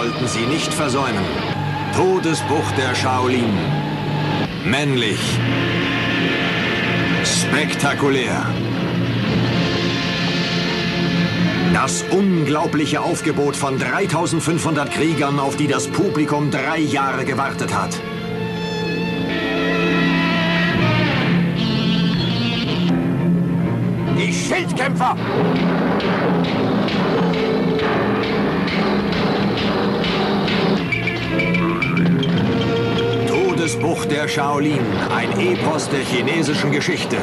Sollten Sie nicht versäumen. Todesbuch der Shaolin. Männlich. Spektakulär. Das unglaubliche Aufgebot von 3500 Kriegern, auf die das Publikum drei Jahre gewartet hat. Die Schildkämpfer! Todesbuch der Shaolin, ein Epos der chinesischen Geschichte.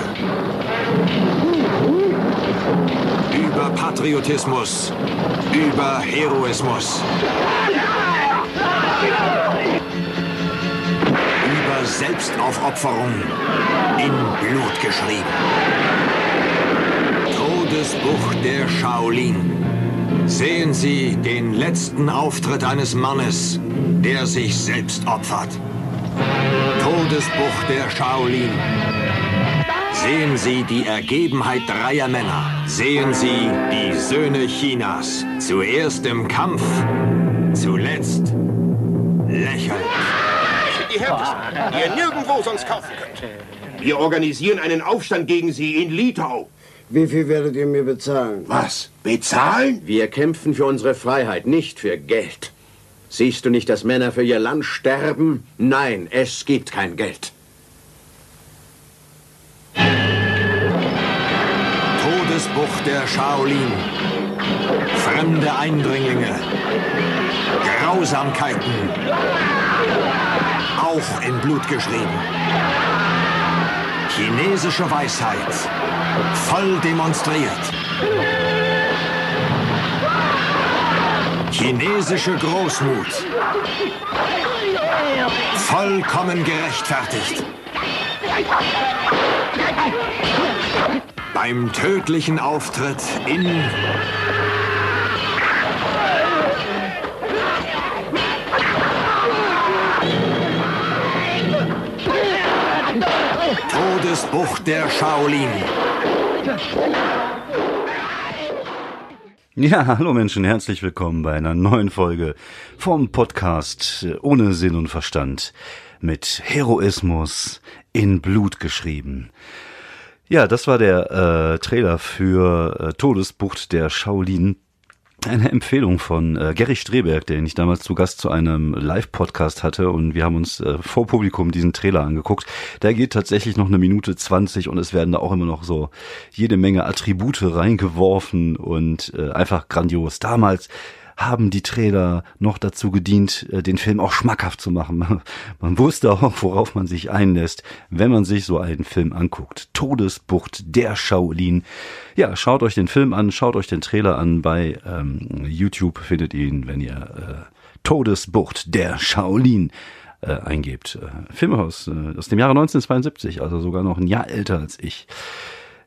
Über Patriotismus, über Heroismus. Über Selbstaufopferung, in Blut geschrieben. Todesbuch der Shaolin. Sehen Sie den letzten Auftritt eines Mannes, der sich selbst opfert. Todesbuch der Shaolin. Sehen Sie die Ergebenheit dreier Männer. Sehen Sie die Söhne Chinas. Zuerst im Kampf, zuletzt lächelnd. Die Härtesten, die ihr nirgendwo sonst kaufen könnt. Wir organisieren einen Aufstand gegen sie in Litau. Wie viel werdet ihr mir bezahlen? Was? Bezahlen? Wir kämpfen für unsere Freiheit, nicht für Geld. Siehst du nicht, dass Männer für ihr Land sterben? Nein, es gibt kein Geld. Todesbuch der Shaolin. Fremde Eindringlinge. Grausamkeiten. Auch in Blut geschrieben. Chinesische Weisheit. Voll demonstriert. Chinesische Großmut. Vollkommen gerechtfertigt. Beim tödlichen Auftritt in Todesbuch der Shaolin. Ja, hallo Menschen, herzlich willkommen bei einer neuen Folge vom Podcast äh, ohne Sinn und Verstand mit Heroismus in Blut geschrieben. Ja, das war der äh, Trailer für äh, Todesbucht der Shaolin. Eine Empfehlung von äh, Gary Streberg, den ich damals zu Gast zu einem Live-Podcast hatte und wir haben uns äh, vor Publikum diesen Trailer angeguckt. Der geht tatsächlich noch eine Minute zwanzig und es werden da auch immer noch so jede Menge Attribute reingeworfen und äh, einfach grandios. Damals haben die Trailer noch dazu gedient, äh, den Film auch schmackhaft zu machen. Man wusste auch, worauf man sich einlässt, wenn man sich so einen Film anguckt. Todesbucht der Shaolin. Ja, schaut euch den Film an, schaut euch den Trailer an. Bei ähm, YouTube findet ihr ihn, wenn ihr äh, Todesbucht der Shaolin äh, eingebt. Äh, Film aus, äh, aus dem Jahre 1972, also sogar noch ein Jahr älter als ich.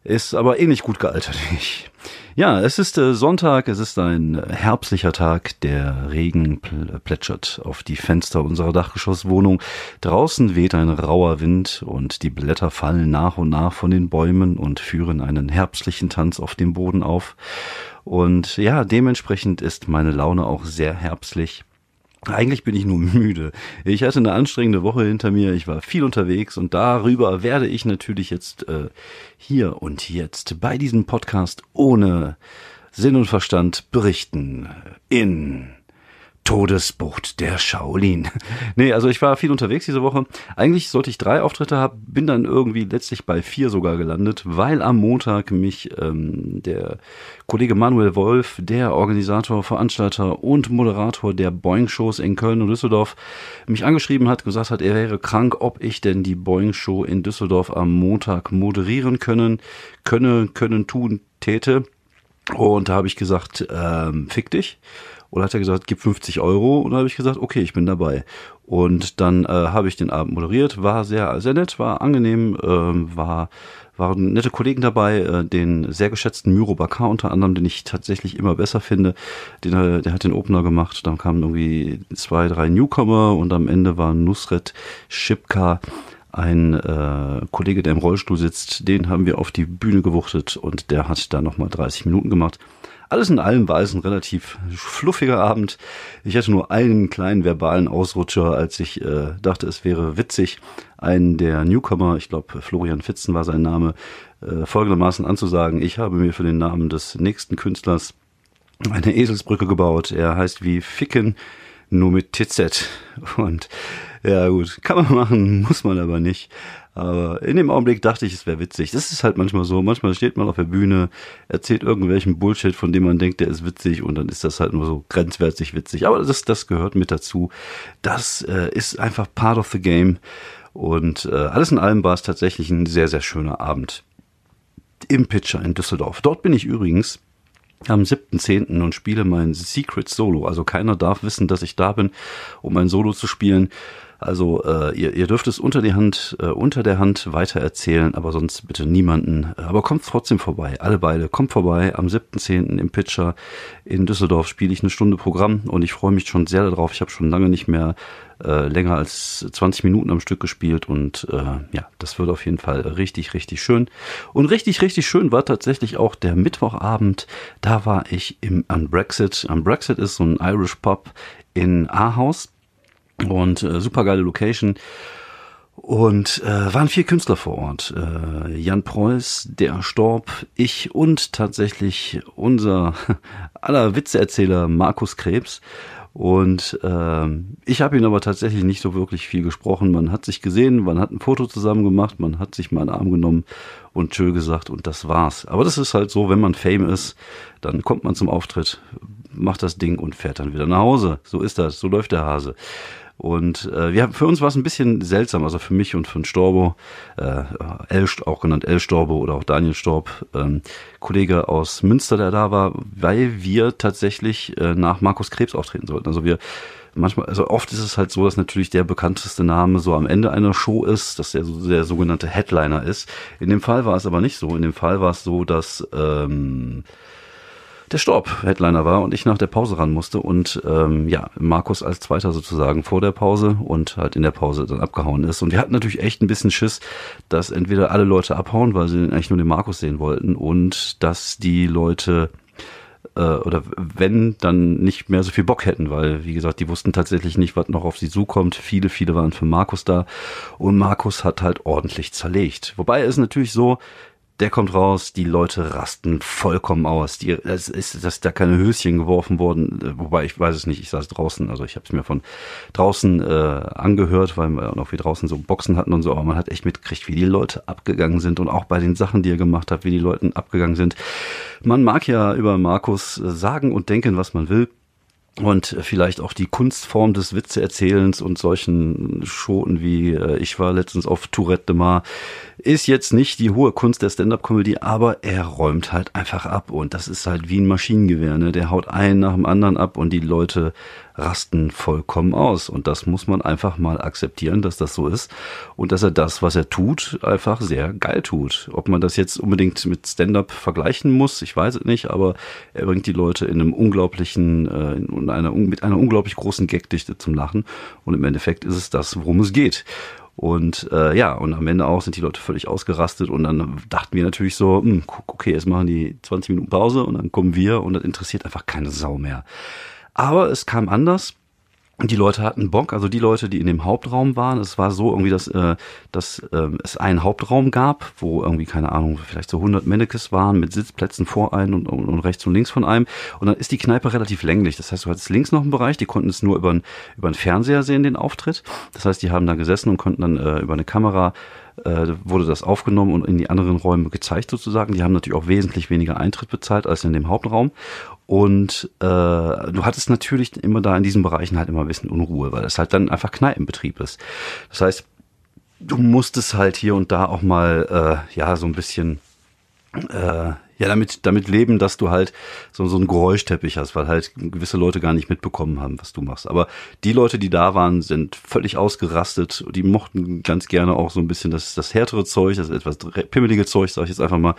Ist aber ähnlich gut gealtert wie ich. Ja, es ist äh, Sonntag, es ist ein äh, herbstlicher Tag, der Regen pl plätschert auf die Fenster unserer Dachgeschosswohnung. Draußen weht ein rauer Wind und die Blätter fallen nach und nach von den Bäumen und führen einen herbstlichen Tanz auf dem Boden auf. Und ja, dementsprechend ist meine Laune auch sehr herbstlich. Eigentlich bin ich nur müde. Ich hatte eine anstrengende Woche hinter mir. Ich war viel unterwegs und darüber werde ich natürlich jetzt äh, hier und jetzt bei diesem Podcast ohne Sinn und Verstand berichten. In Todesbucht der Shaolin. Nee, also ich war viel unterwegs diese Woche. Eigentlich sollte ich drei Auftritte haben, bin dann irgendwie letztlich bei vier sogar gelandet, weil am Montag mich ähm, der Kollege Manuel Wolf, der Organisator, Veranstalter und Moderator der Boeing-Shows in Köln und Düsseldorf, mich angeschrieben hat, gesagt hat, er wäre krank, ob ich denn die Boeing-Show in Düsseldorf am Montag moderieren können, könne, können, tun, täte. Und da habe ich gesagt, ähm, fick dich. Und hat er gesagt, gib 50 Euro. Und dann habe ich gesagt, okay, ich bin dabei. Und dann äh, habe ich den Abend moderiert, war sehr, sehr nett, war angenehm, äh, war waren nette Kollegen dabei, äh, den sehr geschätzten Miro Bakar unter anderem, den ich tatsächlich immer besser finde. Den, äh, der hat den Opener gemacht, dann kamen irgendwie zwei, drei Newcomer und am Ende war Nusret Schipka, ein äh, Kollege, der im Rollstuhl sitzt, den haben wir auf die Bühne gewuchtet und der hat da nochmal 30 Minuten gemacht. Alles in allem war es ein relativ fluffiger Abend. Ich hatte nur einen kleinen verbalen Ausrutscher, als ich äh, dachte, es wäre witzig, einen der Newcomer, ich glaube Florian Fitzen war sein Name, äh, folgendermaßen anzusagen, ich habe mir für den Namen des nächsten Künstlers eine Eselsbrücke gebaut. Er heißt wie Ficken, nur mit TZ. Und ja gut, kann man machen, muss man aber nicht. Aber in dem Augenblick dachte ich, es wäre witzig. Das ist halt manchmal so. Manchmal steht man auf der Bühne, erzählt irgendwelchen Bullshit, von dem man denkt, der ist witzig und dann ist das halt nur so grenzwertig witzig. Aber das, das gehört mit dazu. Das äh, ist einfach part of the game. Und äh, alles in allem war es tatsächlich ein sehr, sehr schöner Abend im Pitcher in Düsseldorf. Dort bin ich übrigens am 7.10. und spiele mein Secret Solo. Also keiner darf wissen, dass ich da bin, um ein Solo zu spielen. Also äh, ihr, ihr dürft es unter die Hand, äh, unter der Hand weiter erzählen, aber sonst bitte niemanden. Aber kommt trotzdem vorbei, alle beide. Kommt vorbei. Am 7.10. im Pitcher in Düsseldorf spiele ich eine Stunde Programm und ich freue mich schon sehr darauf. Ich habe schon lange nicht mehr äh, länger als 20 Minuten am Stück gespielt und äh, ja, das wird auf jeden Fall richtig, richtig schön. Und richtig, richtig schön war tatsächlich auch der Mittwochabend. Da war ich im Unbrexit. Unbrexit ist so ein Irish Pub in Ahaus und äh, super geile Location. Und äh, waren vier Künstler vor Ort. Äh, Jan Preuß, der Storb, ich und tatsächlich unser aller Witzeerzähler Markus Krebs. Und ähm, ich habe ihn aber tatsächlich nicht so wirklich viel gesprochen. Man hat sich gesehen, man hat ein Foto zusammen gemacht, man hat sich mal einen Arm genommen und tschö gesagt und das war's. Aber das ist halt so, wenn man Fame ist, dann kommt man zum Auftritt, macht das Ding und fährt dann wieder nach Hause. So ist das, so läuft der Hase. Und äh, wir für uns war es ein bisschen seltsam, also für mich und für den Storbo, äh, El, auch genannt El Storbo oder auch Daniel Storb, ähm, Kollege aus Münster, der da war, weil wir tatsächlich äh, nach Markus Krebs auftreten sollten. Also wir manchmal, also oft ist es halt so, dass natürlich der bekannteste Name so am Ende einer Show ist, dass der, der sogenannte Headliner ist. In dem Fall war es aber nicht so. In dem Fall war es so, dass ähm, der Storb Headliner war und ich nach der Pause ran musste und ähm, ja, Markus als Zweiter sozusagen vor der Pause und halt in der Pause dann abgehauen ist. Und wir hatten natürlich echt ein bisschen Schiss, dass entweder alle Leute abhauen, weil sie eigentlich nur den Markus sehen wollten und dass die Leute äh, oder wenn, dann nicht mehr so viel Bock hätten, weil, wie gesagt, die wussten tatsächlich nicht, was noch auf sie zukommt. Viele, viele waren für Markus da und Markus hat halt ordentlich zerlegt. Wobei es natürlich so, der kommt raus, die Leute rasten vollkommen aus. Die, es ist, dass da keine Höschen geworfen wurden, äh, wobei ich weiß es nicht, ich saß draußen, also ich habe es mir von draußen äh, angehört, weil wir noch wie draußen so Boxen hatten und so, aber man hat echt mitgekriegt, wie die Leute abgegangen sind und auch bei den Sachen, die er gemacht hat, wie die Leute abgegangen sind. Man mag ja über Markus äh, sagen und denken, was man will und vielleicht auch die Kunstform des Witzeerzählens und solchen Schoten wie äh, ich war letztens auf Tourette de Mar ist jetzt nicht die hohe Kunst der Stand-up-Comedy, aber er räumt halt einfach ab und das ist halt wie ein Maschinengewehr, ne? Der haut einen nach dem anderen ab und die Leute rasten vollkommen aus. Und das muss man einfach mal akzeptieren, dass das so ist. Und dass er das, was er tut, einfach sehr geil tut. Ob man das jetzt unbedingt mit Stand-up vergleichen muss, ich weiß es nicht, aber er bringt die Leute in einem unglaublichen, äh, in einer, mit einer unglaublich großen Gagdichte zum Lachen. Und im Endeffekt ist es das, worum es geht. Und äh, ja, und am Ende auch sind die Leute völlig ausgerastet. Und dann dachten wir natürlich so, hm, okay, jetzt machen die 20 Minuten Pause. Und dann kommen wir. Und das interessiert einfach keine Sau mehr. Aber es kam anders. Die Leute hatten Bock, also die Leute, die in dem Hauptraum waren. Es war so irgendwie, dass, äh, dass äh, es einen Hauptraum gab, wo irgendwie, keine Ahnung, vielleicht so 100 Mannequins waren mit Sitzplätzen vor einem und, und, und rechts und links von einem. Und dann ist die Kneipe relativ länglich. Das heißt, du hattest links noch einen Bereich, die konnten es nur über, über einen Fernseher sehen, den Auftritt. Das heißt, die haben da gesessen und konnten dann äh, über eine Kamera wurde das aufgenommen und in die anderen Räume gezeigt sozusagen. Die haben natürlich auch wesentlich weniger Eintritt bezahlt als in dem Hauptraum. Und äh, du hattest natürlich immer da in diesen Bereichen halt immer ein bisschen Unruhe, weil es halt dann einfach Kneipenbetrieb ist. Das heißt, du musstest halt hier und da auch mal äh, ja so ein bisschen äh, ja damit damit leben, dass du halt so so einen Geräuschteppich hast, weil halt gewisse Leute gar nicht mitbekommen haben, was du machst. Aber die Leute, die da waren, sind völlig ausgerastet. Die mochten ganz gerne auch so ein bisschen das das härtere Zeug, das etwas pimmelige Zeug, sag ich jetzt einfach mal.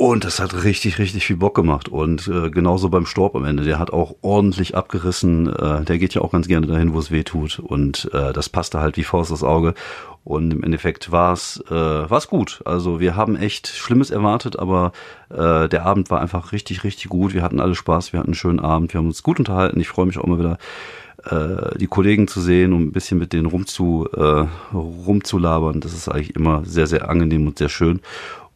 Und das hat richtig, richtig viel Bock gemacht. Und äh, genauso beim Storb am Ende. Der hat auch ordentlich abgerissen. Äh, der geht ja auch ganz gerne dahin, wo es weh tut. Und äh, das passte halt wie Faust aufs Auge. Und im Endeffekt war es äh, war's gut. Also wir haben echt Schlimmes erwartet, aber äh, der Abend war einfach richtig, richtig gut. Wir hatten alle Spaß, wir hatten einen schönen Abend, wir haben uns gut unterhalten. Ich freue mich auch mal wieder äh, die Kollegen zu sehen und ein bisschen mit denen rumzu, äh, rumzulabern. Das ist eigentlich immer sehr, sehr angenehm und sehr schön.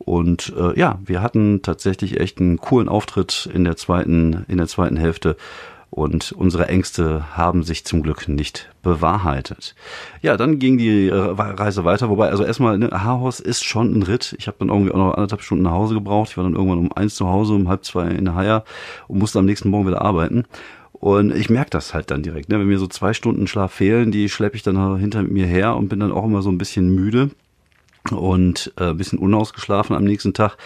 Und äh, ja, wir hatten tatsächlich echt einen coolen Auftritt in der zweiten, in der zweiten Hälfte. Und unsere Ängste haben sich zum Glück nicht bewahrheitet. Ja, dann ging die äh, Reise weiter, wobei, also erstmal, ne, Haarhaus ist schon ein Ritt. Ich habe dann irgendwie auch noch anderthalb Stunden nach Hause gebraucht. Ich war dann irgendwann um eins zu Hause, um halb zwei in der Haier und musste am nächsten Morgen wieder arbeiten. Und ich merke das halt dann direkt. Ne? Wenn mir so zwei Stunden Schlaf fehlen, die schleppe ich dann hinter mir her und bin dann auch immer so ein bisschen müde und äh, bisschen unausgeschlafen am nächsten Tag.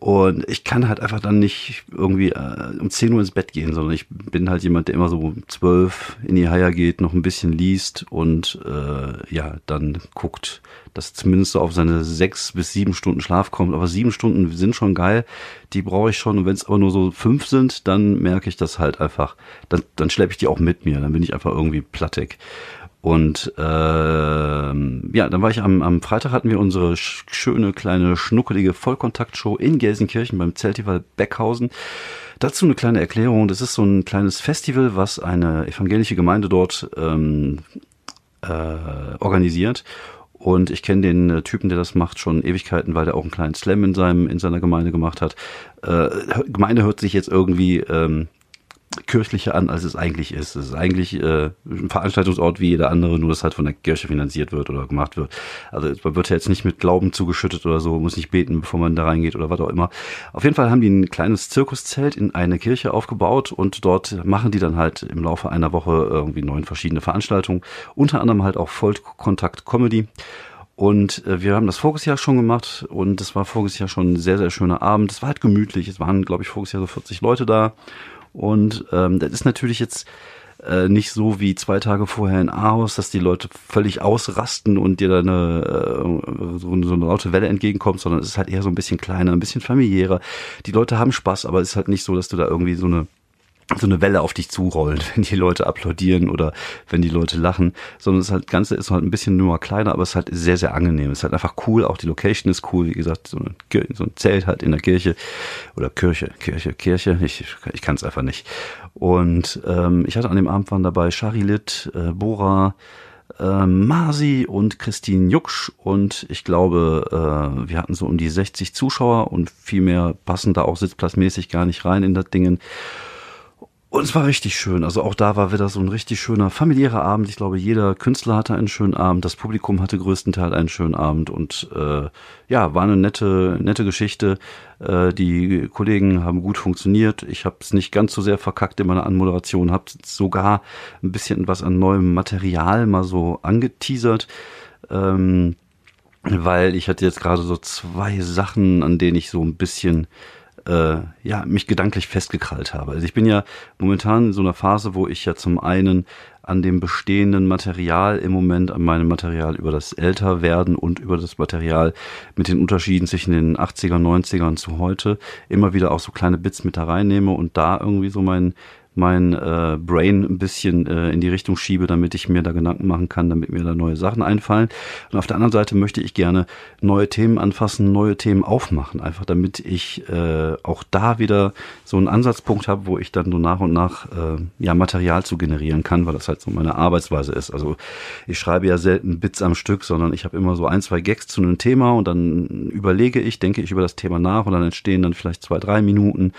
Und ich kann halt einfach dann nicht irgendwie äh, um 10 Uhr ins Bett gehen, sondern ich bin halt jemand, der immer so um 12 in die Haia geht, noch ein bisschen liest und äh, ja, dann guckt, dass zumindest so auf seine sechs bis sieben Stunden Schlaf kommt. Aber sieben Stunden sind schon geil, die brauche ich schon. Und wenn es aber nur so fünf sind, dann merke ich das halt einfach. Dann, dann schleppe ich die auch mit mir. Dann bin ich einfach irgendwie plattig. Und äh, ja, dann war ich am, am Freitag hatten wir unsere schöne kleine schnuckelige Vollkontaktshow in Gelsenkirchen beim Zeltival Beckhausen. Dazu eine kleine Erklärung. Das ist so ein kleines Festival, was eine evangelische Gemeinde dort ähm, äh, organisiert. Und ich kenne den äh, Typen, der das macht, schon Ewigkeiten, weil der auch einen kleinen Slam in seinem in seiner Gemeinde gemacht hat. Äh, Gemeinde hört sich jetzt irgendwie ähm, kirchlicher an, als es eigentlich ist. Es ist eigentlich äh, ein Veranstaltungsort wie jeder andere, nur dass halt von der Kirche finanziert wird oder gemacht wird. Also man wird ja jetzt nicht mit Glauben zugeschüttet oder so, muss nicht beten, bevor man da reingeht oder was auch immer. Auf jeden Fall haben die ein kleines Zirkuszelt in eine Kirche aufgebaut und dort machen die dann halt im Laufe einer Woche irgendwie neun verschiedene Veranstaltungen, unter anderem halt auch Vollkontakt Comedy. Und äh, wir haben das voriges schon gemacht und es war voriges Jahr schon ein sehr, sehr schöner Abend. Es war halt gemütlich. Es waren, glaube ich, voriges Jahr so 40 Leute da. Und ähm, das ist natürlich jetzt äh, nicht so wie zwei Tage vorher in Aarhus, dass die Leute völlig ausrasten und dir da eine, äh, so, eine, so eine laute Welle entgegenkommt, sondern es ist halt eher so ein bisschen kleiner, ein bisschen familiärer. Die Leute haben Spaß, aber es ist halt nicht so, dass du da irgendwie so eine so eine Welle auf dich zurollt, wenn die Leute applaudieren oder wenn die Leute lachen, sondern das halt, Ganze ist halt ein bisschen nur kleiner, aber es ist halt sehr, sehr angenehm. Es ist halt einfach cool, auch die Location ist cool, wie gesagt, so, eine, so ein Zelt halt in der Kirche oder Kirche, Kirche, Kirche, ich, ich kann es einfach nicht. Und ähm, ich hatte an dem Abend waren dabei Charilit, äh, Bora, äh, Masi und Christine Jucksch und ich glaube, äh, wir hatten so um die 60 Zuschauer und viel mehr passen da auch sitzplatzmäßig gar nicht rein in das Dingen. Und es war richtig schön. Also auch da war wieder so ein richtig schöner familiärer Abend. Ich glaube, jeder Künstler hatte einen schönen Abend. Das Publikum hatte größtenteils einen schönen Abend. Und äh, ja, war eine nette, nette Geschichte. Äh, die Kollegen haben gut funktioniert. Ich habe es nicht ganz so sehr verkackt in meiner Anmoderation. Habe sogar ein bisschen was an neuem Material mal so angeteasert. Ähm, weil ich hatte jetzt gerade so zwei Sachen, an denen ich so ein bisschen äh, ja, mich gedanklich festgekrallt habe. Also ich bin ja momentan in so einer Phase, wo ich ja zum einen an dem bestehenden Material im Moment, an meinem Material über das Älterwerden und über das Material mit den Unterschieden zwischen den 80er, 90ern zu heute immer wieder auch so kleine Bits mit da reinnehme und da irgendwie so mein, mein äh, Brain ein bisschen äh, in die Richtung schiebe, damit ich mir da Gedanken machen kann, damit mir da neue Sachen einfallen. Und auf der anderen Seite möchte ich gerne neue Themen anfassen, neue Themen aufmachen, einfach damit ich äh, auch da wieder so einen Ansatzpunkt habe, wo ich dann so nach und nach äh, ja Material zu generieren kann, weil das halt so meine Arbeitsweise ist. Also ich schreibe ja selten Bits am Stück, sondern ich habe immer so ein, zwei Gags zu einem Thema und dann überlege ich, denke ich über das Thema nach und dann entstehen dann vielleicht zwei, drei Minuten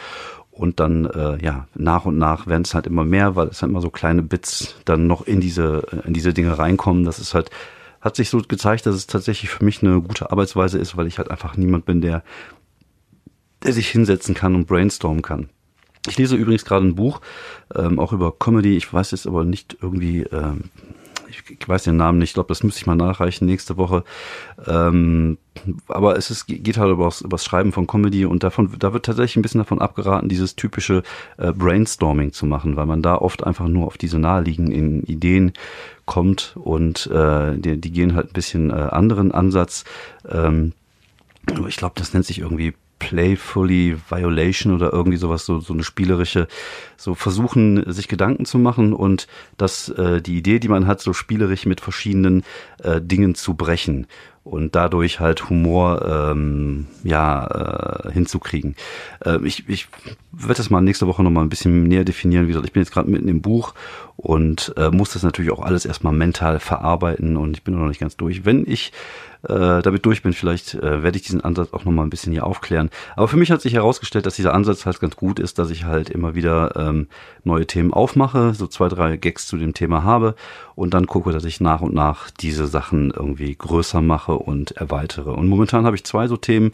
und dann, äh, ja, nach und nach werden es halt immer mehr, weil es halt immer so kleine Bits dann noch in diese, äh, in diese Dinge reinkommen. Das ist halt, hat sich so gezeigt, dass es tatsächlich für mich eine gute Arbeitsweise ist, weil ich halt einfach niemand bin, der, der sich hinsetzen kann und brainstormen kann. Ich lese übrigens gerade ein Buch, ähm, auch über Comedy. Ich weiß jetzt aber nicht irgendwie, ähm, ich weiß den Namen nicht, ich glaube, das müsste ich mal nachreichen nächste Woche. Ähm, aber es ist, geht halt über das Schreiben von Comedy und davon, da wird tatsächlich ein bisschen davon abgeraten, dieses typische äh, Brainstorming zu machen, weil man da oft einfach nur auf diese naheliegenden Ideen kommt und äh, die, die gehen halt ein bisschen äh, anderen Ansatz. Ähm, ich glaube, das nennt sich irgendwie Playfully Violation oder irgendwie sowas, so, so eine spielerische, so versuchen, sich Gedanken zu machen und dass äh, die Idee, die man hat, so spielerisch mit verschiedenen äh, Dingen zu brechen und dadurch halt Humor ähm, ja äh, hinzukriegen. Äh, ich ich werde das mal nächste Woche noch mal ein bisschen näher definieren. Wie gesagt, ich bin jetzt gerade mitten im Buch und äh, muss das natürlich auch alles erstmal mental verarbeiten und ich bin noch nicht ganz durch. Wenn ich äh, damit durch bin, vielleicht äh, werde ich diesen Ansatz auch noch mal ein bisschen hier aufklären. Aber für mich hat sich herausgestellt, dass dieser Ansatz halt ganz gut ist, dass ich halt immer wieder ähm, neue Themen aufmache, so zwei, drei Gags zu dem Thema habe und dann gucke, dass ich nach und nach diese Sachen irgendwie größer mache und erweitere. Und momentan habe ich zwei so Themen.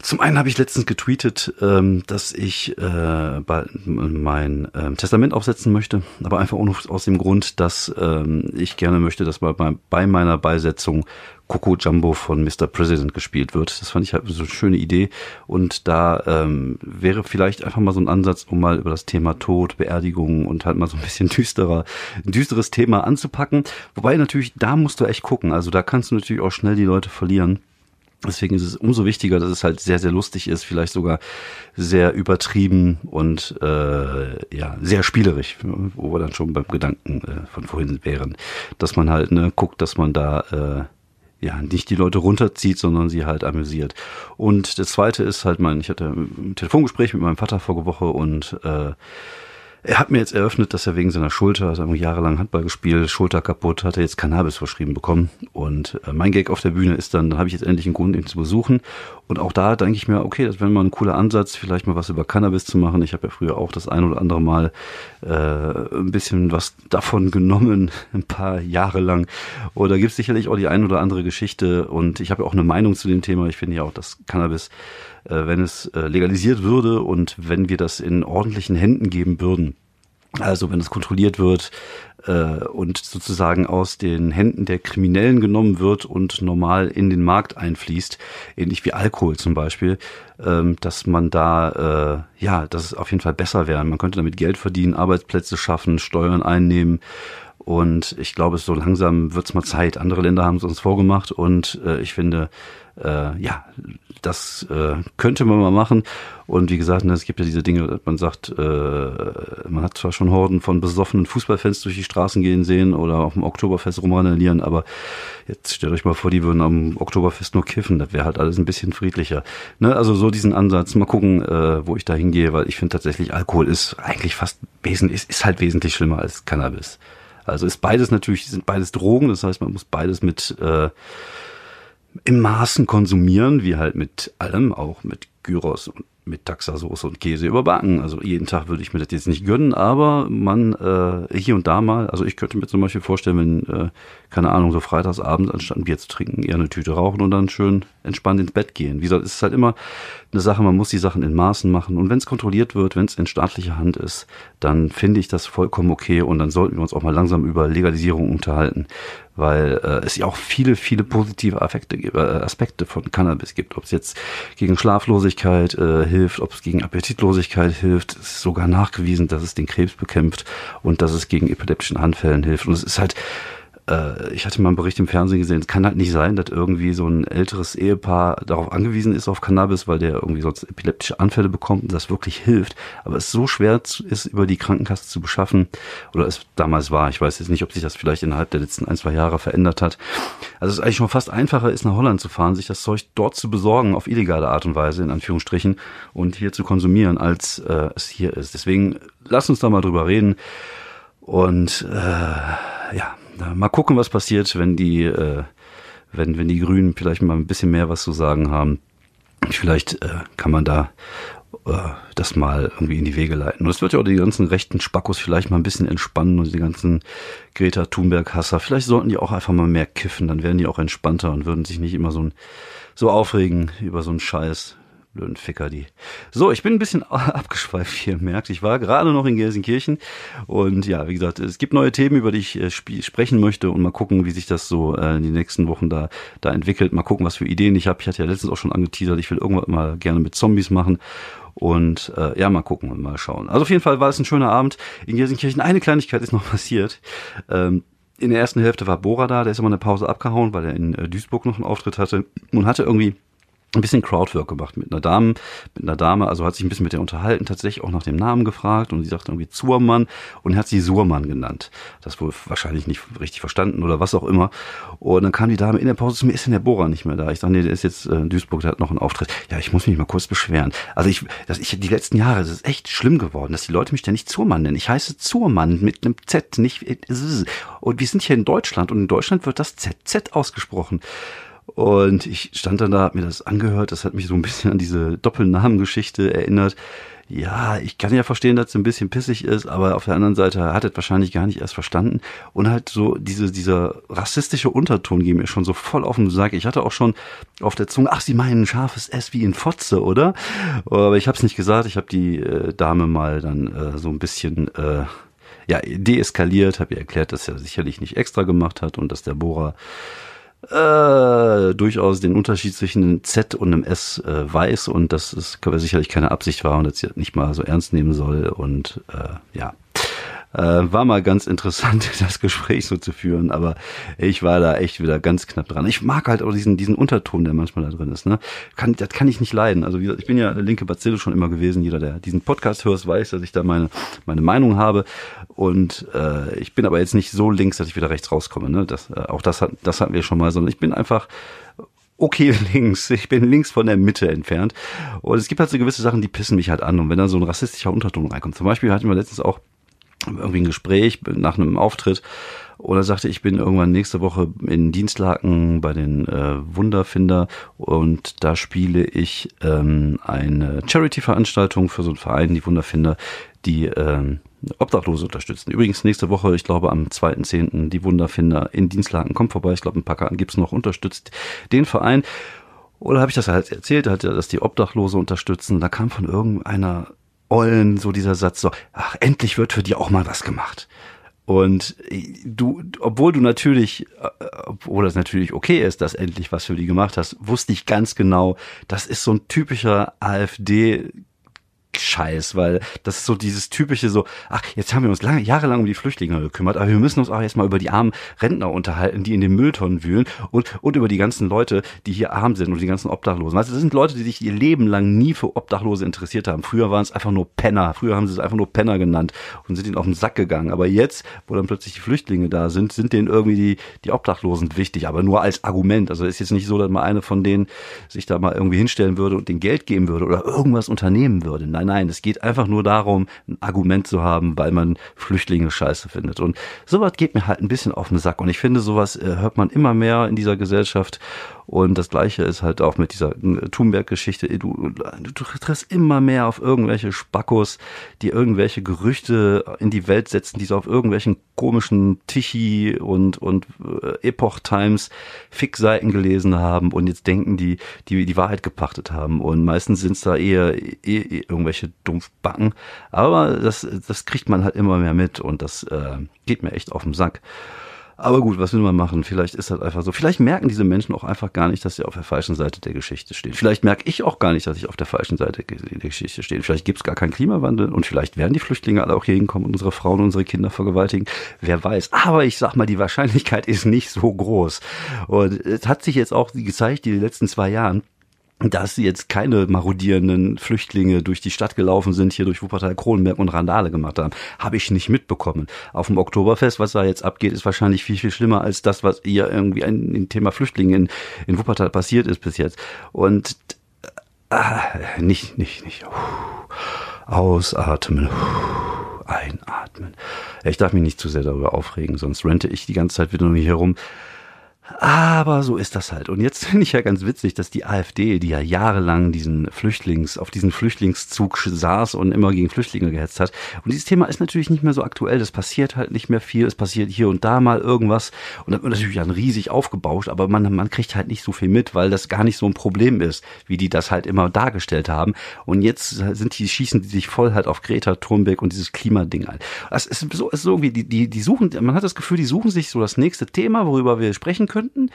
Zum einen habe ich letztens getweetet, ähm, dass ich äh, mein ähm, Testament aufsetzen möchte, aber einfach nur aus dem Grund, dass ähm, ich gerne möchte, dass bei, bei meiner Beisetzung Coco Jumbo von Mr. President gespielt wird. Das fand ich halt so eine schöne Idee. Und da ähm, wäre vielleicht einfach mal so ein Ansatz, um mal über das Thema Tod, Beerdigung und halt mal so ein bisschen düsterer, ein düsteres Thema anzupacken. Wobei natürlich, da musst du echt gucken. Also da kannst du natürlich auch schnell die Leute verlieren. Deswegen ist es umso wichtiger, dass es halt sehr, sehr lustig ist, vielleicht sogar sehr übertrieben und äh, ja, sehr spielerisch, wo wir dann schon beim Gedanken äh, von vorhin wären. Dass man halt ne, guckt, dass man da äh, ja, nicht die Leute runterzieht, sondern sie halt amüsiert. Und das zweite ist halt mein, ich hatte ein Telefongespräch mit meinem Vater vorige Woche und äh, er hat mir jetzt eröffnet, dass er wegen seiner Schulter, also jahrelang Handball gespielt, Schulter kaputt, hat er jetzt Cannabis verschrieben bekommen. Und äh, mein Gag auf der Bühne ist dann, da habe ich jetzt endlich einen Grund, ihn zu besuchen. Und auch da denke ich mir, okay, das wäre mal ein cooler Ansatz, vielleicht mal was über Cannabis zu machen. Ich habe ja früher auch das ein oder andere Mal äh, ein bisschen was davon genommen, ein paar Jahre lang. Oder gibt es sicherlich auch die ein oder andere Geschichte. Und ich habe ja auch eine Meinung zu dem Thema. Ich finde ja auch, dass Cannabis wenn es äh, legalisiert würde und wenn wir das in ordentlichen Händen geben würden, also wenn es kontrolliert wird äh, und sozusagen aus den Händen der Kriminellen genommen wird und normal in den Markt einfließt, ähnlich wie Alkohol zum Beispiel, ähm, dass man da, äh, ja, dass es auf jeden Fall besser wäre. Man könnte damit Geld verdienen, Arbeitsplätze schaffen, Steuern einnehmen und ich glaube, so langsam wird es mal Zeit. Andere Länder haben es uns vorgemacht und äh, ich finde, äh, ja, das äh, könnte man mal machen. Und wie gesagt, ne, es gibt ja diese Dinge, man sagt, äh, man hat zwar schon Horden von besoffenen Fußballfans durch die Straßen gehen sehen oder auf dem Oktoberfest rumrandalieren, aber jetzt stellt euch mal vor, die würden am Oktoberfest nur kiffen. Das wäre halt alles ein bisschen friedlicher. Ne? Also so diesen Ansatz, mal gucken, äh, wo ich da hingehe, weil ich finde tatsächlich, Alkohol ist eigentlich fast wesentlich, ist, ist halt wesentlich schlimmer als Cannabis. Also ist beides natürlich, sind beides Drogen, das heißt, man muss beides mit äh, im Maßen konsumieren, wie halt mit allem, auch mit Gyros und mit Taxasoße und Käse überbacken. Also jeden Tag würde ich mir das jetzt nicht gönnen, aber man äh, hier und da mal, also ich könnte mir zum Beispiel vorstellen, wenn, äh, keine Ahnung, so freitagsabends anstatt ein Bier zu trinken, eher eine Tüte rauchen und dann schön entspannt ins Bett gehen. Wie gesagt, es ist halt immer eine Sache, man muss die Sachen in Maßen machen und wenn es kontrolliert wird, wenn es in staatlicher Hand ist, dann finde ich das vollkommen okay und dann sollten wir uns auch mal langsam über Legalisierung unterhalten, weil äh, es ja auch viele, viele positive Affekte, äh, Aspekte von Cannabis gibt, ob es jetzt gegen Schlaflosigkeit äh, hilft, ob es gegen Appetitlosigkeit hilft. Es ist sogar nachgewiesen, dass es den Krebs bekämpft und dass es gegen epileptischen Anfällen hilft. Und es ist halt äh, ich hatte mal einen Bericht im Fernsehen gesehen, es kann halt nicht sein, dass irgendwie so ein älteres Ehepaar darauf angewiesen ist auf Cannabis, weil der irgendwie sonst epileptische Anfälle bekommt und das wirklich hilft. Aber es so schwer ist, über die Krankenkasse zu beschaffen, oder es damals war, ich weiß jetzt nicht, ob sich das vielleicht innerhalb der letzten ein, zwei Jahre verändert hat. Also es ist eigentlich schon fast einfacher ist, nach Holland zu fahren, sich das Zeug dort zu besorgen, auf illegale Art und Weise, in Anführungsstrichen, und hier zu konsumieren, als äh, es hier ist. Deswegen lass uns da mal drüber reden. Und äh, ja, mal gucken, was passiert, wenn die, äh, wenn, wenn die Grünen vielleicht mal ein bisschen mehr was zu sagen haben. Vielleicht äh, kann man da äh, das mal irgendwie in die Wege leiten. Und es wird ja auch die ganzen rechten Spackos vielleicht mal ein bisschen entspannen und die ganzen Greta Thunberg-Hasser. Vielleicht sollten die auch einfach mal mehr kiffen, dann wären die auch entspannter und würden sich nicht immer so, ein, so aufregen über so einen Scheiß blöden Ficker, die. So, ich bin ein bisschen abgeschweift, wie ihr merkt. Ich war gerade noch in Gelsenkirchen und ja, wie gesagt, es gibt neue Themen, über die ich äh, sprechen möchte und mal gucken, wie sich das so äh, in den nächsten Wochen da, da entwickelt. Mal gucken, was für Ideen ich habe. Ich hatte ja letztens auch schon angeteasert, ich will irgendwann mal gerne mit Zombies machen. Und äh, ja, mal gucken und mal schauen. Also auf jeden Fall war es ein schöner Abend in Gelsenkirchen. Eine Kleinigkeit ist noch passiert. Ähm, in der ersten Hälfte war Bora da, der ist immer eine Pause abgehauen, weil er in äh, Duisburg noch einen Auftritt hatte und hatte irgendwie ein bisschen Crowdwork gemacht mit einer Dame, mit einer Dame, also hat sich ein bisschen mit der unterhalten, tatsächlich auch nach dem Namen gefragt und sie sagte irgendwie Zurmann und hat sie Surmann genannt. Das wohl wahrscheinlich nicht richtig verstanden oder was auch immer. Und dann kam die Dame in der Pause zu mir, ist denn der Bohrer nicht mehr da? Ich dachte, nee, der ist jetzt äh, in Duisburg, der hat noch einen Auftritt. Ja, ich muss mich mal kurz beschweren. Also ich, das, ich die letzten Jahre, das ist echt schlimm geworden, dass die Leute mich nicht Zurmann nennen. Ich heiße Zurmann mit einem Z, nicht und wir sind hier in Deutschland und in Deutschland wird das ZZ ausgesprochen. Und ich stand dann da, hab mir das angehört, das hat mich so ein bisschen an diese Doppelnamengeschichte erinnert. Ja, ich kann ja verstehen, dass es ein bisschen pissig ist, aber auf der anderen Seite hat es wahrscheinlich gar nicht erst verstanden. Und halt so diese, dieser rassistische Unterton ging mir schon so voll auf den Sack. Ich hatte auch schon auf der Zunge, ach, Sie meinen scharfes S wie in Fotze, oder? Aber ich habe es nicht gesagt. Ich habe die äh, Dame mal dann äh, so ein bisschen äh, ja, deeskaliert, habe ihr erklärt, dass er sicherlich nicht extra gemacht hat und dass der Bohrer äh, durchaus den Unterschied zwischen einem Z und einem S äh, weiß und dass es sicherlich keine Absicht war und dass sie nicht mal so ernst nehmen soll und äh, ja. Äh, war mal ganz interessant, das Gespräch so zu führen, aber ich war da echt wieder ganz knapp dran. Ich mag halt auch diesen, diesen Unterton, der manchmal da drin ist. Ne? Kann, das kann ich nicht leiden. Also wie gesagt, ich bin ja linke Bazille schon immer gewesen. Jeder, der diesen Podcast hört, weiß, dass ich da meine, meine Meinung habe. Und äh, ich bin aber jetzt nicht so links, dass ich wieder rechts rauskomme. Ne? Das, äh, auch das, hat, das hatten wir schon mal, sondern ich bin einfach okay links. Ich bin links von der Mitte entfernt. Und es gibt halt so gewisse Sachen, die pissen mich halt an. Und wenn da so ein rassistischer Unterton reinkommt. Zum Beispiel hatten wir letztens auch irgendwie ein Gespräch nach einem Auftritt und er sagte, ich bin irgendwann nächste Woche in Dienstlaken bei den äh, Wunderfinder und da spiele ich ähm, eine Charity-Veranstaltung für so einen Verein, die Wunderfinder, die ähm, Obdachlose unterstützen. Übrigens nächste Woche, ich glaube am 2.10. die Wunderfinder in Dienstlaken kommt vorbei. Ich glaube, ein paar Karten gibt's noch, unterstützt den Verein. Oder habe ich das halt erzählt, er, dass die Obdachlose unterstützen. Da kam von irgendeiner Ollen so dieser Satz so, ach, endlich wird für dich auch mal was gemacht. Und du, obwohl du natürlich, äh, obwohl das natürlich okay ist, dass endlich was für die gemacht hast, wusste ich ganz genau, das ist so ein typischer AfD Scheiß, weil das ist so dieses typische so, ach, jetzt haben wir uns lange, jahrelang um die Flüchtlinge gekümmert, aber wir müssen uns auch jetzt mal über die armen Rentner unterhalten, die in den Mülltonnen wühlen und, und über die ganzen Leute, die hier arm sind und die ganzen Obdachlosen. Also das sind Leute, die sich ihr Leben lang nie für Obdachlose interessiert haben. Früher waren es einfach nur Penner. Früher haben sie es einfach nur Penner genannt und sind ihnen auf den Sack gegangen. Aber jetzt, wo dann plötzlich die Flüchtlinge da sind, sind denen irgendwie die, die Obdachlosen wichtig, aber nur als Argument. Also ist jetzt nicht so, dass mal eine von denen sich da mal irgendwie hinstellen würde und den Geld geben würde oder irgendwas unternehmen würde. Nein, nein, es geht einfach nur darum, ein Argument zu haben, weil man Flüchtlinge scheiße findet. Und sowas geht mir halt ein bisschen auf den Sack. Und ich finde, sowas äh, hört man immer mehr in dieser Gesellschaft. Und das Gleiche ist halt auch mit dieser äh, Thunberg-Geschichte. Du, du triffst immer mehr auf irgendwelche Spackos, die irgendwelche Gerüchte in die Welt setzen, die so auf irgendwelchen komischen Tichy und, und äh, Epoch Times Fick-Seiten gelesen haben und jetzt denken, die, die die Wahrheit gepachtet haben. Und meistens sind es da eher, eher, eher irgendwelche Dumpfbacken. Aber das, das kriegt man halt immer mehr mit und das äh, geht mir echt auf den Sack. Aber gut, was will man machen? Vielleicht ist das einfach so. Vielleicht merken diese Menschen auch einfach gar nicht, dass sie auf der falschen Seite der Geschichte stehen. Vielleicht merke ich auch gar nicht, dass ich auf der falschen Seite der Geschichte stehe. Vielleicht gibt es gar keinen Klimawandel und vielleicht werden die Flüchtlinge alle auch hier hinkommen und unsere Frauen und unsere Kinder vergewaltigen. Wer weiß. Aber ich sag mal, die Wahrscheinlichkeit ist nicht so groß. Und es hat sich jetzt auch gezeigt, die letzten zwei Jahren, dass jetzt keine marodierenden Flüchtlinge durch die Stadt gelaufen sind, hier durch Wuppertal, Kronenberg und Randale gemacht haben, habe ich nicht mitbekommen. Auf dem Oktoberfest, was da jetzt abgeht, ist wahrscheinlich viel, viel schlimmer als das, was ihr irgendwie ein Thema Flüchtlinge in, in Wuppertal passiert ist bis jetzt. Und äh, nicht, nicht, nicht. Ausatmen. Einatmen. Ich darf mich nicht zu sehr darüber aufregen, sonst rente ich die ganze Zeit wieder nur hier rum. Aber so ist das halt. Und jetzt finde ich ja ganz witzig, dass die AfD, die ja jahrelang diesen Flüchtlings, auf diesen Flüchtlingszug saß und immer gegen Flüchtlinge gehetzt hat. Und dieses Thema ist natürlich nicht mehr so aktuell. Das passiert halt nicht mehr viel. Es passiert hier und da mal irgendwas. Und dann wird natürlich dann riesig aufgebauscht. Aber man, man kriegt halt nicht so viel mit, weil das gar nicht so ein Problem ist, wie die das halt immer dargestellt haben. Und jetzt sind die, schießen die sich voll halt auf Greta Thunberg und dieses Klimading halt. Das ist so, ist so wie die, die, die suchen, man hat das Gefühl, die suchen sich so das nächste Thema, worüber wir sprechen können könnten.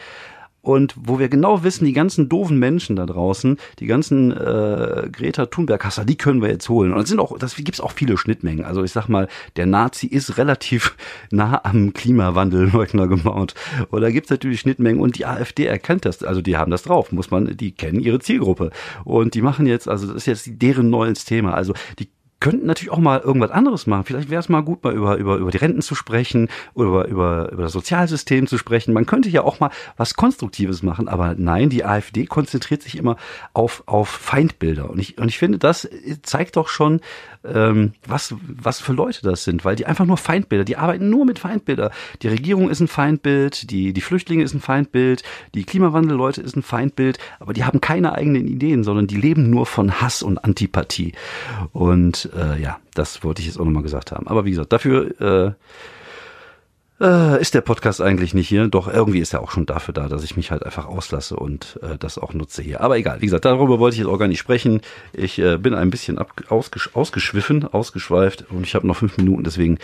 und wo wir genau wissen, die ganzen doofen Menschen da draußen, die ganzen äh, Greta Thunberg-Hasser, die können wir jetzt holen. Und es sind auch, das gibt's auch viele Schnittmengen. Also ich sag mal, der Nazi ist relativ nah am Klimawandelleugner gebaut. Oder gibt's natürlich Schnittmengen und die AfD erkennt das, also die haben das drauf, muss man, die kennen ihre Zielgruppe. Und die machen jetzt, also das ist jetzt deren neues Thema. Also die könnten natürlich auch mal irgendwas anderes machen. Vielleicht wäre es mal gut, mal über, über, über die Renten zu sprechen über, über, über das Sozialsystem zu sprechen. Man könnte ja auch mal was Konstruktives machen, aber nein, die AfD konzentriert sich immer auf, auf Feindbilder. Und ich, und ich finde, das zeigt doch schon, ähm, was, was für Leute das sind, weil die einfach nur Feindbilder, die arbeiten nur mit Feindbilder. Die Regierung ist ein Feindbild, die, die Flüchtlinge ist ein Feindbild, die Klimawandelleute ist ein Feindbild, aber die haben keine eigenen Ideen, sondern die leben nur von Hass und Antipathie. Und äh, ja, das wollte ich jetzt auch nochmal gesagt haben. Aber wie gesagt, dafür äh, äh, ist der Podcast eigentlich nicht hier. Doch irgendwie ist er auch schon dafür da, dass ich mich halt einfach auslasse und äh, das auch nutze hier. Aber egal, wie gesagt, darüber wollte ich jetzt auch gar nicht sprechen. Ich äh, bin ein bisschen ab, ausgesch ausgeschwiffen, ausgeschweift und ich habe noch fünf Minuten, deswegen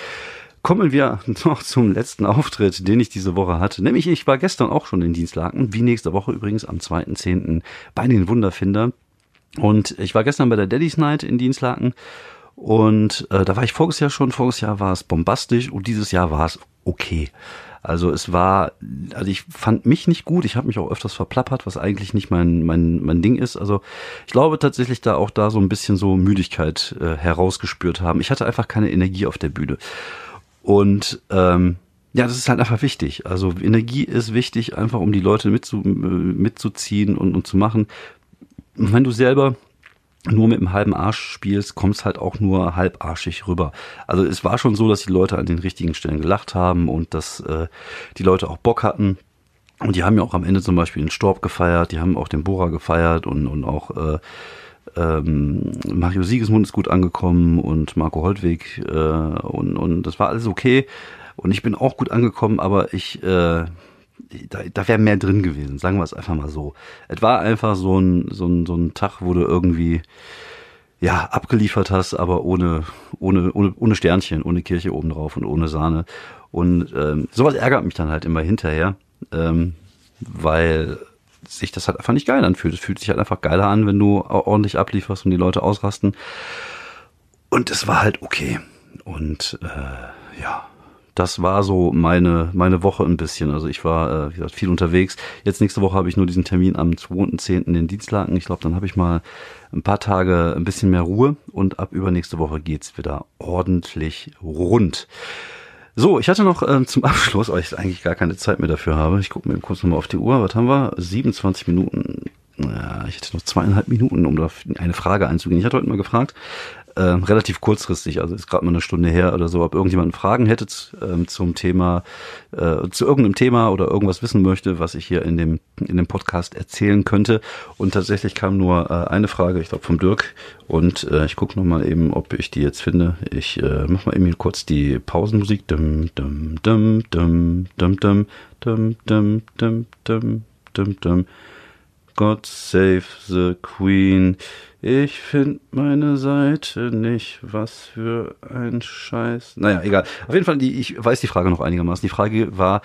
kommen wir noch zum letzten Auftritt, den ich diese Woche hatte. Nämlich, ich war gestern auch schon in Dienstlaken, wie nächste Woche übrigens am 2.10. bei den Wunderfinder. Und ich war gestern bei der Daddy's Night in Dienstlaken und äh, da war ich voriges Jahr schon. Voriges Jahr war es bombastisch und dieses Jahr war es okay. Also es war, also ich fand mich nicht gut. Ich habe mich auch öfters verplappert, was eigentlich nicht mein mein mein Ding ist. Also ich glaube tatsächlich da auch da so ein bisschen so Müdigkeit äh, herausgespürt haben. Ich hatte einfach keine Energie auf der Bühne und ähm, ja, das ist halt einfach wichtig. Also Energie ist wichtig, einfach um die Leute mitzu, äh, mitzuziehen und, und zu machen. Wenn du selber nur mit einem halben Arsch spielst, kommst halt auch nur halbarschig rüber. Also es war schon so, dass die Leute an den richtigen Stellen gelacht haben und dass äh, die Leute auch Bock hatten. Und die haben ja auch am Ende zum Beispiel den Storb gefeiert, die haben auch den Bora gefeiert und, und auch äh, ähm, Mario Siegesmund ist gut angekommen und Marco Holtweg äh, und, und das war alles okay. Und ich bin auch gut angekommen, aber ich äh, da, da wäre mehr drin gewesen, sagen wir es einfach mal so. Es war einfach so ein, so ein, so ein Tag, wo du irgendwie ja, abgeliefert hast, aber ohne, ohne, ohne, ohne Sternchen, ohne Kirche obendrauf und ohne Sahne. Und ähm, sowas ärgert mich dann halt immer hinterher, ähm, weil sich das halt einfach nicht geil anfühlt. Es fühlt sich halt einfach geiler an, wenn du ordentlich ablieferst und die Leute ausrasten. Und es war halt okay. Und äh, ja, das war so meine, meine Woche ein bisschen. Also ich war, äh, wie gesagt, viel unterwegs. Jetzt nächste Woche habe ich nur diesen Termin am 2.10. in Dienstlaken. Ich glaube, dann habe ich mal ein paar Tage ein bisschen mehr Ruhe und ab übernächste Woche geht's wieder ordentlich rund. So, ich hatte noch ähm, zum Abschluss, weil ich eigentlich gar keine Zeit mehr dafür habe. Ich gucke mir kurz nochmal auf die Uhr. Was haben wir? 27 Minuten. Ja, ich hätte noch zweieinhalb Minuten, um da eine Frage einzugehen. Ich hatte heute mal gefragt, äh, relativ kurzfristig, also ist gerade mal eine Stunde her oder so, ob irgendjemand Fragen hätte äh, zum Thema, äh, zu irgendeinem Thema oder irgendwas wissen möchte, was ich hier in dem, in dem Podcast erzählen könnte. Und tatsächlich kam nur äh, eine Frage, ich glaube vom Dirk. Und äh, ich gucke nochmal eben, ob ich die jetzt finde. Ich äh, mach mal eben kurz die Pausenmusik. Dum, dum, dum, dum, dum, dum, dum, dum, dum, dum, dum, dum. God save the Queen. Ich finde meine Seite nicht. Was für ein Scheiß. Naja, egal. Auf jeden Fall, die, ich weiß die Frage noch einigermaßen. Die Frage war,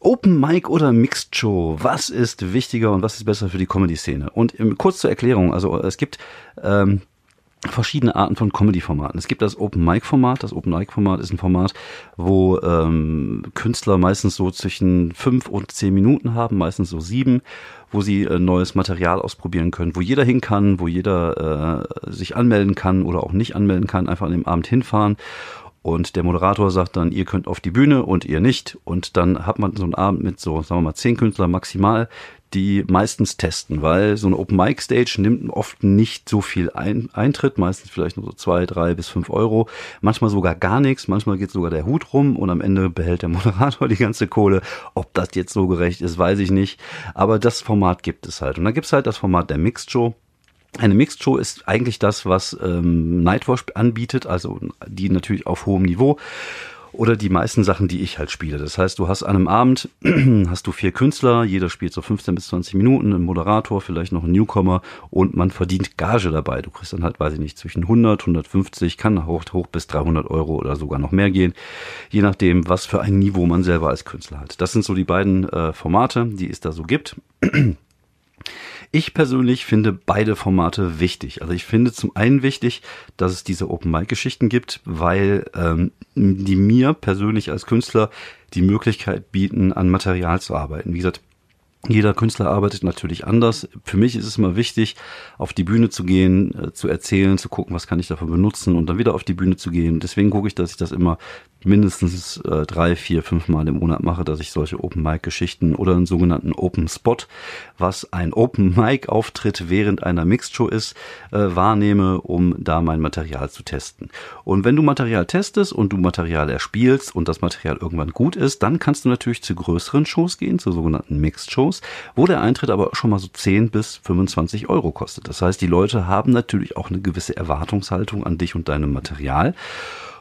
Open Mic oder Mixed Show? Was ist wichtiger und was ist besser für die Comedy-Szene? Und kurz zur Erklärung. Also es gibt... Ähm, verschiedene Arten von Comedy-Formaten. Es gibt das Open-Mic-Format. Das Open-Mic-Format ist ein Format, wo ähm, Künstler meistens so zwischen fünf und zehn Minuten haben, meistens so sieben, wo sie äh, neues Material ausprobieren können, wo jeder hin kann, wo jeder äh, sich anmelden kann oder auch nicht anmelden kann, einfach an dem Abend hinfahren. Und der Moderator sagt dann, ihr könnt auf die Bühne und ihr nicht. Und dann hat man so einen Abend mit so, sagen wir mal, zehn Künstler maximal, die meistens testen, weil so eine Open Mic Stage nimmt oft nicht so viel ein Eintritt, meistens vielleicht nur so zwei, drei bis fünf Euro, manchmal sogar gar nichts, manchmal geht sogar der Hut rum und am Ende behält der Moderator die ganze Kohle. Ob das jetzt so gerecht ist, weiß ich nicht. Aber das Format gibt es halt. Und dann gibt es halt das Format der Mixed Show. Eine Mixed Show ist eigentlich das, was ähm, Nightwash anbietet, also die natürlich auf hohem Niveau. Oder die meisten Sachen, die ich halt spiele. Das heißt, du hast an einem Abend, hast du vier Künstler, jeder spielt so 15 bis 20 Minuten, ein Moderator, vielleicht noch ein Newcomer und man verdient Gage dabei. Du kriegst dann halt, weiß ich nicht, zwischen 100, 150, kann hoch, hoch bis 300 Euro oder sogar noch mehr gehen, je nachdem, was für ein Niveau man selber als Künstler hat. Das sind so die beiden äh, Formate, die es da so gibt. Ich persönlich finde beide Formate wichtig. Also ich finde zum einen wichtig, dass es diese Open-Mic-Geschichten gibt, weil ähm, die mir persönlich als Künstler die Möglichkeit bieten, an Material zu arbeiten. Wie gesagt, jeder Künstler arbeitet natürlich anders. Für mich ist es immer wichtig, auf die Bühne zu gehen, äh, zu erzählen, zu gucken, was kann ich davon benutzen und dann wieder auf die Bühne zu gehen. Deswegen gucke ich, dass ich das immer mindestens äh, drei, vier, fünf Mal im Monat mache, dass ich solche Open Mic Geschichten oder einen sogenannten Open Spot, was ein Open Mic Auftritt während einer Mixed Show ist, äh, wahrnehme, um da mein Material zu testen. Und wenn du Material testest und du Material erspielst und das Material irgendwann gut ist, dann kannst du natürlich zu größeren Shows gehen, zu sogenannten Mixed Shows, wo der Eintritt aber schon mal so 10 bis 25 Euro kostet. Das heißt, die Leute haben natürlich auch eine gewisse Erwartungshaltung an dich und deinem Material.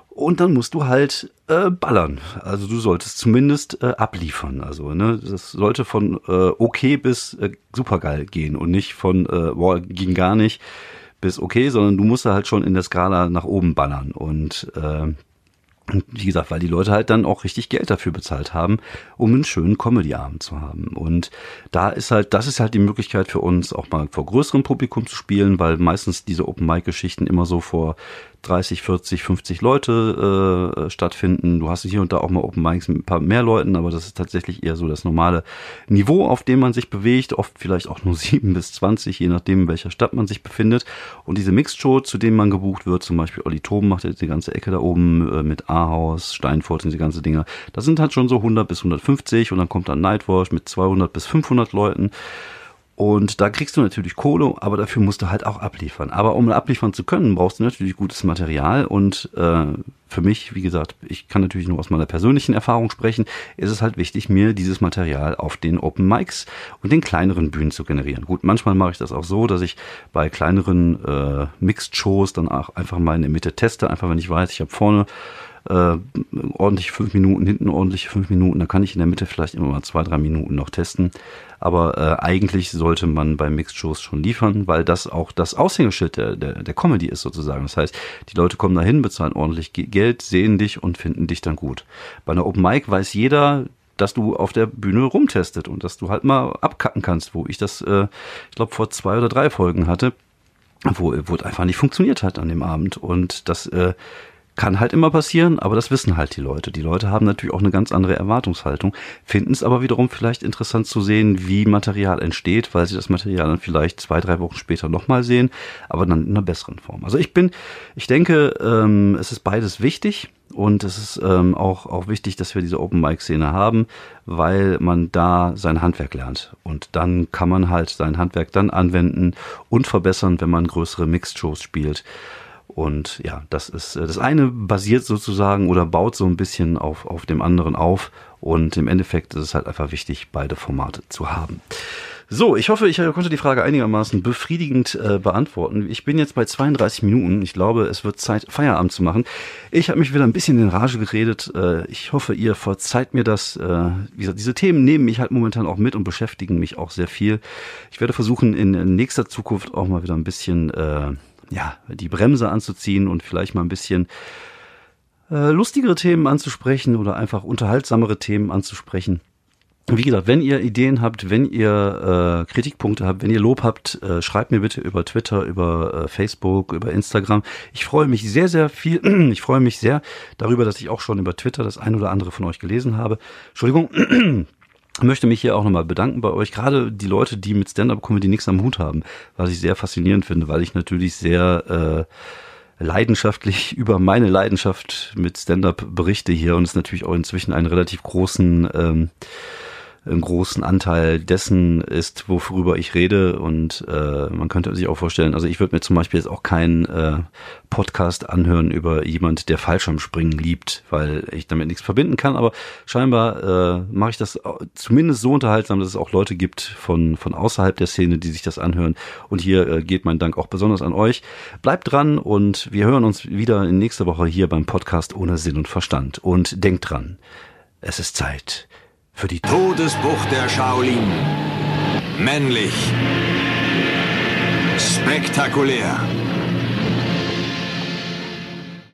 Und dann musst du halt äh, ballern. Also du solltest zumindest äh, abliefern. Also ne, das sollte von äh, okay bis äh, supergeil gehen und nicht von äh, boah, ging gar nicht bis okay, sondern du musst halt schon in der Skala nach oben ballern. Und äh, wie gesagt, weil die Leute halt dann auch richtig Geld dafür bezahlt haben, um einen schönen Comedy-Abend zu haben. Und da ist halt, das ist halt die Möglichkeit für uns, auch mal vor größerem Publikum zu spielen, weil meistens diese Open-Mic-Geschichten immer so vor 30, 40, 50 Leute äh, stattfinden. Du hast hier und da auch mal Open Mics mit ein paar mehr Leuten, aber das ist tatsächlich eher so das normale Niveau, auf dem man sich bewegt. Oft vielleicht auch nur 7 bis 20, je nachdem, in welcher Stadt man sich befindet. Und diese Mixed Show, zu denen man gebucht wird, zum Beispiel Olli Toben macht jetzt die ganze Ecke da oben äh, mit Ahaus, Steinfurt und die ganze Dinger. Das sind halt schon so 100 bis 150 und dann kommt dann Nightwatch mit 200 bis 500 Leuten. Und da kriegst du natürlich Kohle, aber dafür musst du halt auch abliefern. Aber um abliefern zu können, brauchst du natürlich gutes Material. Und äh, für mich, wie gesagt, ich kann natürlich nur aus meiner persönlichen Erfahrung sprechen, ist es halt wichtig, mir dieses Material auf den Open Mics und den kleineren Bühnen zu generieren. Gut, manchmal mache ich das auch so, dass ich bei kleineren äh, Mixed-Shows dann auch einfach mal in der Mitte teste, einfach wenn ich weiß, ich habe vorne äh, ordentliche fünf Minuten, hinten ordentliche fünf Minuten. Da kann ich in der Mitte vielleicht immer mal zwei, drei Minuten noch testen. Aber äh, eigentlich sollte man bei Mixed-Shows schon liefern, weil das auch das Aushängeschild der, der, der Comedy ist sozusagen. Das heißt, die Leute kommen dahin, bezahlen ordentlich Geld, sehen dich und finden dich dann gut. Bei einer Open Mic weiß jeder, dass du auf der Bühne rumtestet und dass du halt mal abkacken kannst, wo ich das, äh, ich glaube, vor zwei oder drei Folgen hatte, wo, wo es einfach nicht funktioniert hat an dem Abend. Und das äh, kann halt immer passieren, aber das wissen halt die Leute. Die Leute haben natürlich auch eine ganz andere Erwartungshaltung, finden es aber wiederum vielleicht interessant zu sehen, wie Material entsteht, weil sie das Material dann vielleicht zwei, drei Wochen später nochmal sehen, aber dann in einer besseren Form. Also ich bin, ich denke, ähm, es ist beides wichtig. Und es ist ähm, auch, auch wichtig, dass wir diese Open-Mic-Szene haben, weil man da sein Handwerk lernt. Und dann kann man halt sein Handwerk dann anwenden und verbessern, wenn man größere Mixed-Shows spielt. Und ja, das ist äh, das eine basiert sozusagen oder baut so ein bisschen auf, auf dem anderen auf. Und im Endeffekt ist es halt einfach wichtig, beide Formate zu haben. So, ich hoffe, ich konnte die Frage einigermaßen befriedigend äh, beantworten. Ich bin jetzt bei 32 Minuten. Ich glaube, es wird Zeit, Feierabend zu machen. Ich habe mich wieder ein bisschen in Rage geredet. Äh, ich hoffe, ihr verzeiht mir das. Äh, wie gesagt, diese Themen nehmen mich halt momentan auch mit und beschäftigen mich auch sehr viel. Ich werde versuchen, in nächster Zukunft auch mal wieder ein bisschen äh, ja, die Bremse anzuziehen und vielleicht mal ein bisschen äh, lustigere Themen anzusprechen oder einfach unterhaltsamere Themen anzusprechen. Wie gesagt, wenn ihr Ideen habt, wenn ihr äh, Kritikpunkte habt, wenn ihr Lob habt, äh, schreibt mir bitte über Twitter, über äh, Facebook, über Instagram. Ich freue mich sehr, sehr viel. Ich freue mich sehr darüber, dass ich auch schon über Twitter das ein oder andere von euch gelesen habe. Entschuldigung. möchte mich hier auch nochmal bedanken bei euch, gerade die Leute, die mit Stand-up-Comedy nichts am Hut haben, was ich sehr faszinierend finde, weil ich natürlich sehr äh, leidenschaftlich über meine Leidenschaft mit Stand-up berichte hier und es natürlich auch inzwischen einen relativ großen ähm, einen großen Anteil dessen ist, worüber ich rede. Und äh, man könnte sich auch vorstellen, also ich würde mir zum Beispiel jetzt auch keinen äh, Podcast anhören über jemand, der Fallschirmspringen liebt, weil ich damit nichts verbinden kann. Aber scheinbar äh, mache ich das zumindest so unterhaltsam, dass es auch Leute gibt von, von außerhalb der Szene, die sich das anhören. Und hier äh, geht mein Dank auch besonders an euch. Bleibt dran und wir hören uns wieder in nächster Woche hier beim Podcast ohne Sinn und Verstand. Und denkt dran, es ist Zeit für die Todesbucht der Shaolin. Männlich. Spektakulär.